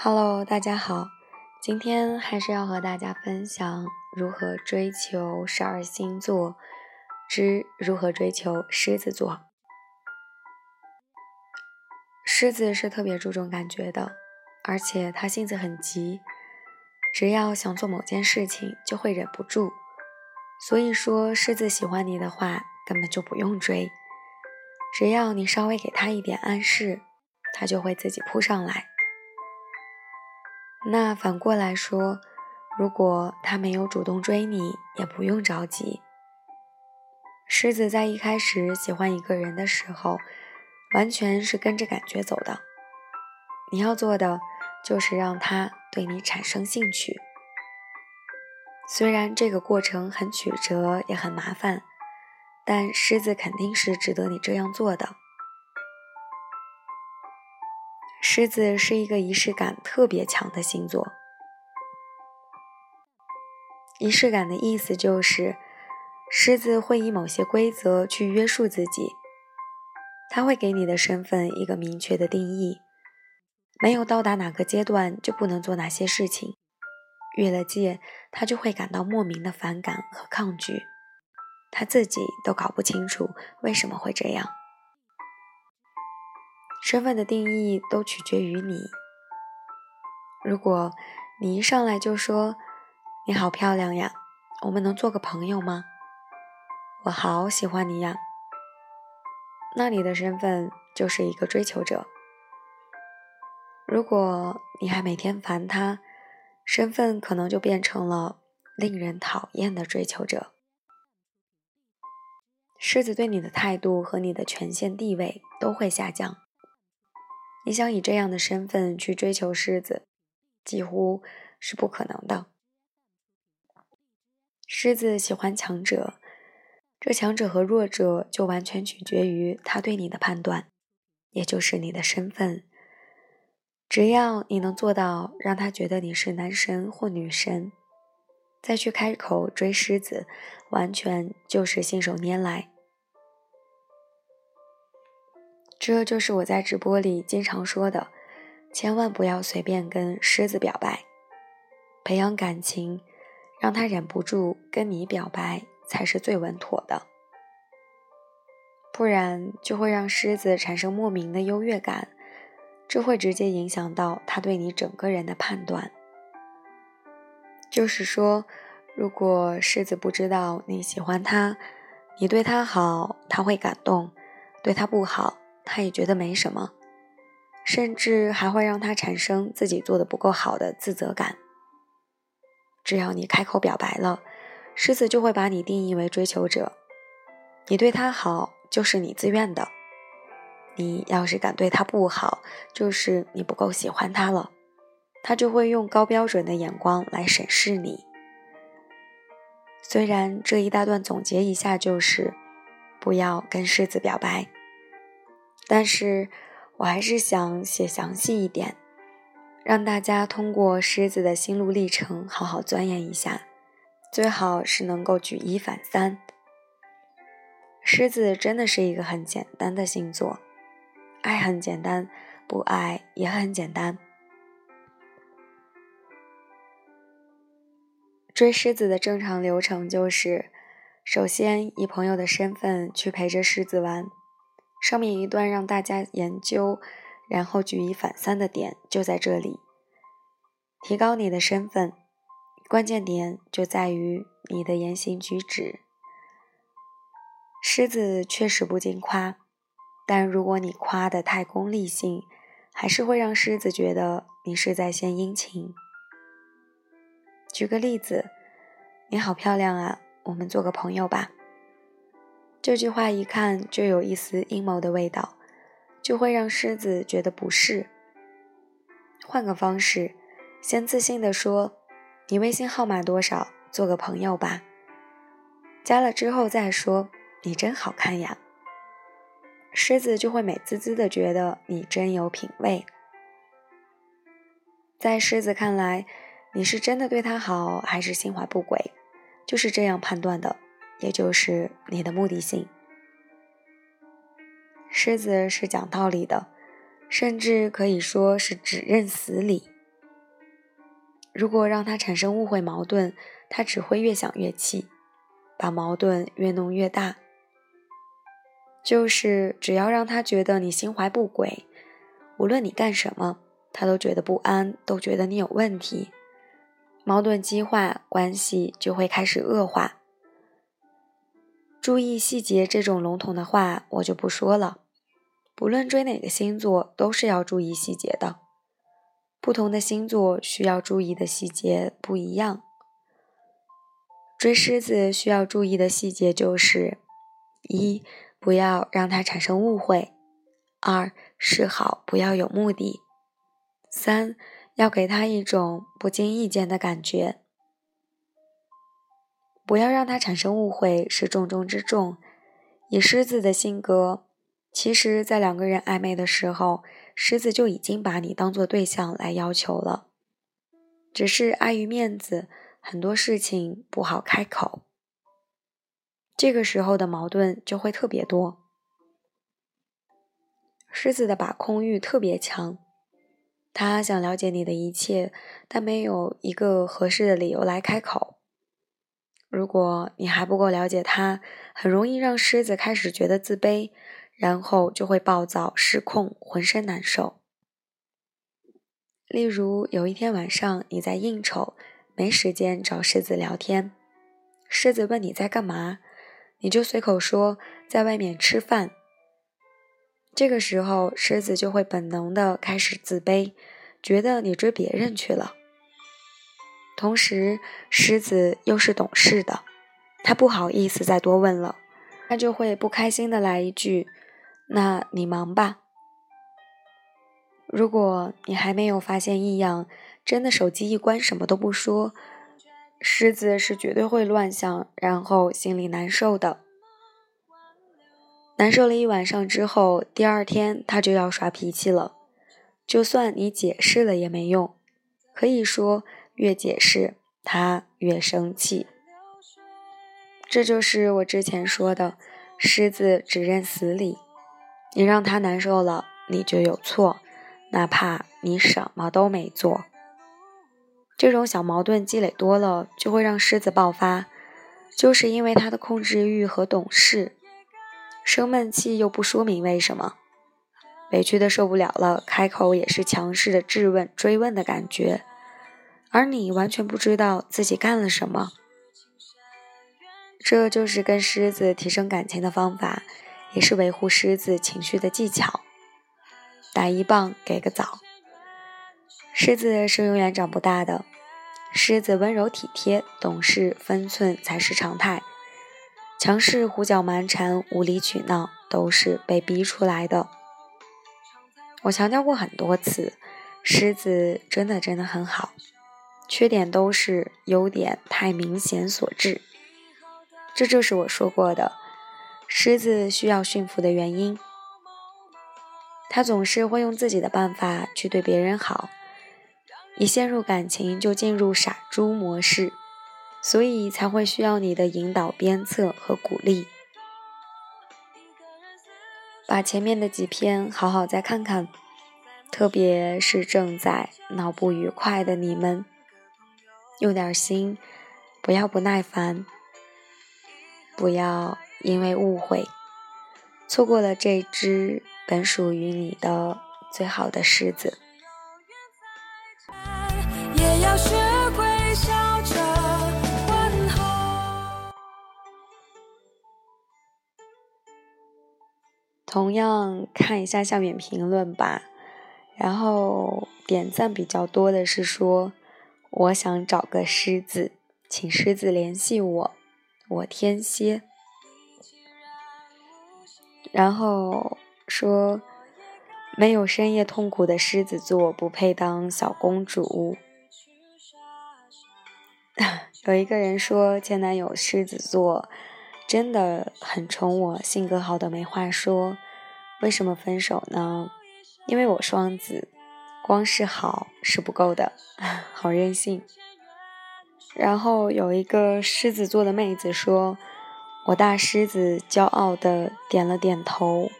Hello，大家好，今天还是要和大家分享如何追求十二星座之如何追求狮子座。狮子是特别注重感觉的，而且他性子很急，只要想做某件事情就会忍不住。所以说，狮子喜欢你的话，根本就不用追，只要你稍微给他一点暗示，他就会自己扑上来。那反过来说，如果他没有主动追你，也不用着急。狮子在一开始喜欢一个人的时候，完全是跟着感觉走的。你要做的就是让他对你产生兴趣。虽然这个过程很曲折，也很麻烦，但狮子肯定是值得你这样做的。狮子是一个仪式感特别强的星座。仪式感的意思就是，狮子会以某些规则去约束自己，他会给你的身份一个明确的定义，没有到达哪个阶段就不能做哪些事情，越了界他就会感到莫名的反感和抗拒，他自己都搞不清楚为什么会这样。身份的定义都取决于你。如果你一上来就说“你好漂亮呀，我们能做个朋友吗？”我好喜欢你呀，那你的身份就是一个追求者。如果你还每天烦他，身份可能就变成了令人讨厌的追求者。狮子对你的态度和你的权限地位都会下降。你想以这样的身份去追求狮子，几乎是不可能的。狮子喜欢强者，这强者和弱者就完全取决于他对你的判断，也就是你的身份。只要你能做到让他觉得你是男神或女神，再去开口追狮子，完全就是信手拈来。这就是我在直播里经常说的，千万不要随便跟狮子表白，培养感情，让他忍不住跟你表白才是最稳妥的，不然就会让狮子产生莫名的优越感，这会直接影响到他对你整个人的判断。就是说，如果狮子不知道你喜欢他，你对他好，他会感动；对他不好。他也觉得没什么，甚至还会让他产生自己做的不够好的自责感。只要你开口表白了，狮子就会把你定义为追求者，你对他好就是你自愿的。你要是敢对他不好，就是你不够喜欢他了，他就会用高标准的眼光来审视你。虽然这一大段总结一下就是，不要跟狮子表白。但是我还是想写详细一点，让大家通过狮子的心路历程好好钻研一下，最好是能够举一反三。狮子真的是一个很简单的星座，爱很简单，不爱也很简单。追狮子的正常流程就是，首先以朋友的身份去陪着狮子玩。上面一段让大家研究，然后举一反三的点就在这里。提高你的身份，关键点就在于你的言行举止。狮子确实不经夸，但如果你夸的太功利性，还是会让狮子觉得你是在献殷勤。举个例子，你好漂亮啊，我们做个朋友吧。这句话一看就有一丝阴谋的味道，就会让狮子觉得不适。换个方式，先自信地说：“你微信号码多少？做个朋友吧。”加了之后再说：“你真好看呀。”狮子就会美滋滋的觉得你真有品味。在狮子看来，你是真的对他好，还是心怀不轨？就是这样判断的。也就是你的目的性。狮子是讲道理的，甚至可以说是只认死理。如果让他产生误会矛盾，他只会越想越气，把矛盾越弄越大。就是只要让他觉得你心怀不轨，无论你干什么，他都觉得不安，都觉得你有问题，矛盾激化，关系就会开始恶化。注意细节这种笼统的话我就不说了，不论追哪个星座，都是要注意细节的。不同的星座需要注意的细节不一样。追狮子需要注意的细节就是：一、不要让他产生误会；二、示好不要有目的；三、要给他一种不经意间的感觉。不要让他产生误会是重中之重。以狮子的性格，其实，在两个人暧昧的时候。狮子就已经把你当做对象来要求了，只是碍于面子，很多事情不好开口。这个时候的矛盾就会特别多。狮子的把控欲特别强，他想了解你的一切，但没有一个合适的理由来开口。如果你还不够了解他，很容易让狮子开始觉得自卑。然后就会暴躁失控，浑身难受。例如，有一天晚上你在应酬，没时间找狮子聊天，狮子问你在干嘛，你就随口说在外面吃饭。这个时候，狮子就会本能的开始自卑，觉得你追别人去了。同时，狮子又是懂事的，他不好意思再多问了，他就会不开心的来一句。那你忙吧。如果你还没有发现异样，真的手机一关什么都不说，狮子是绝对会乱想，然后心里难受的。难受了一晚上之后，第二天他就要耍脾气了。就算你解释了也没用，可以说越解释他越生气。这就是我之前说的，狮子只认死理。你让他难受了，你就有错，哪怕你什么都没做。这种小矛盾积累多了，就会让狮子爆发，就是因为他的控制欲和懂事，生闷气又不说明为什么，委屈的受不了了，开口也是强势的质问、追问的感觉，而你完全不知道自己干了什么。这就是跟狮子提升感情的方法。也是维护狮子情绪的技巧，打一棒给个枣。狮子是永远长不大的，狮子温柔体贴、懂事、分寸才是常态。强势、胡搅蛮缠、无理取闹都是被逼出来的。我强调过很多次，狮子真的真的很好，缺点都是优点太明显所致。这就是我说过的。狮子需要驯服的原因，他总是会用自己的办法去对别人好，一陷入感情就进入傻猪模式，所以才会需要你的引导、鞭策和鼓励。把前面的几篇好好再看看，特别是正在闹不愉快的你们，用点心，不要不耐烦，不要。因为误会，错过了这只本属于你的最好的狮子。同样看一下下面评论吧，然后点赞比较多的是说：“我想找个狮子，请狮子联系我，我天蝎。”然后说，没有深夜痛苦的狮子座不配当小公主。有一个人说前男友狮子座真的很宠我，性格好的没话说。为什么分手呢？因为我双子，光是好是不够的，好任性。然后有一个狮子座的妹子说。我大狮子骄傲的点了点头。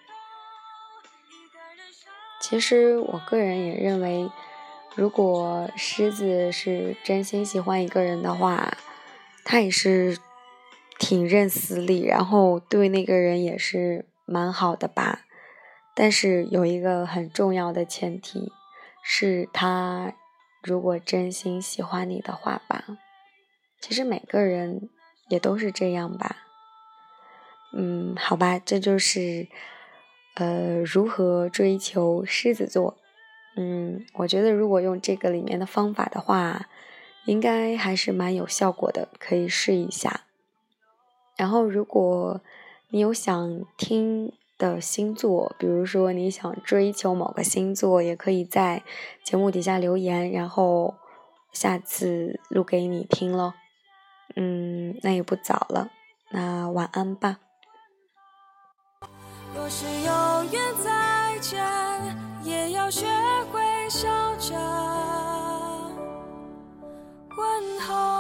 其实我个人也认为，如果狮子是真心喜欢一个人的话，他也是挺认死理，然后对那个人也是蛮好的吧。但是有一个很重要的前提，是他如果真心喜欢你的话吧。其实每个人也都是这样吧。嗯，好吧，这就是呃如何追求狮子座。嗯，我觉得如果用这个里面的方法的话，应该还是蛮有效果的，可以试一下。然后，如果你有想听的星座比如说你想追求某个星座也可以在节目底下留言然后下次录给你听咯。嗯那也不早了那晚安吧。若是有缘再见也要学会笑着。问候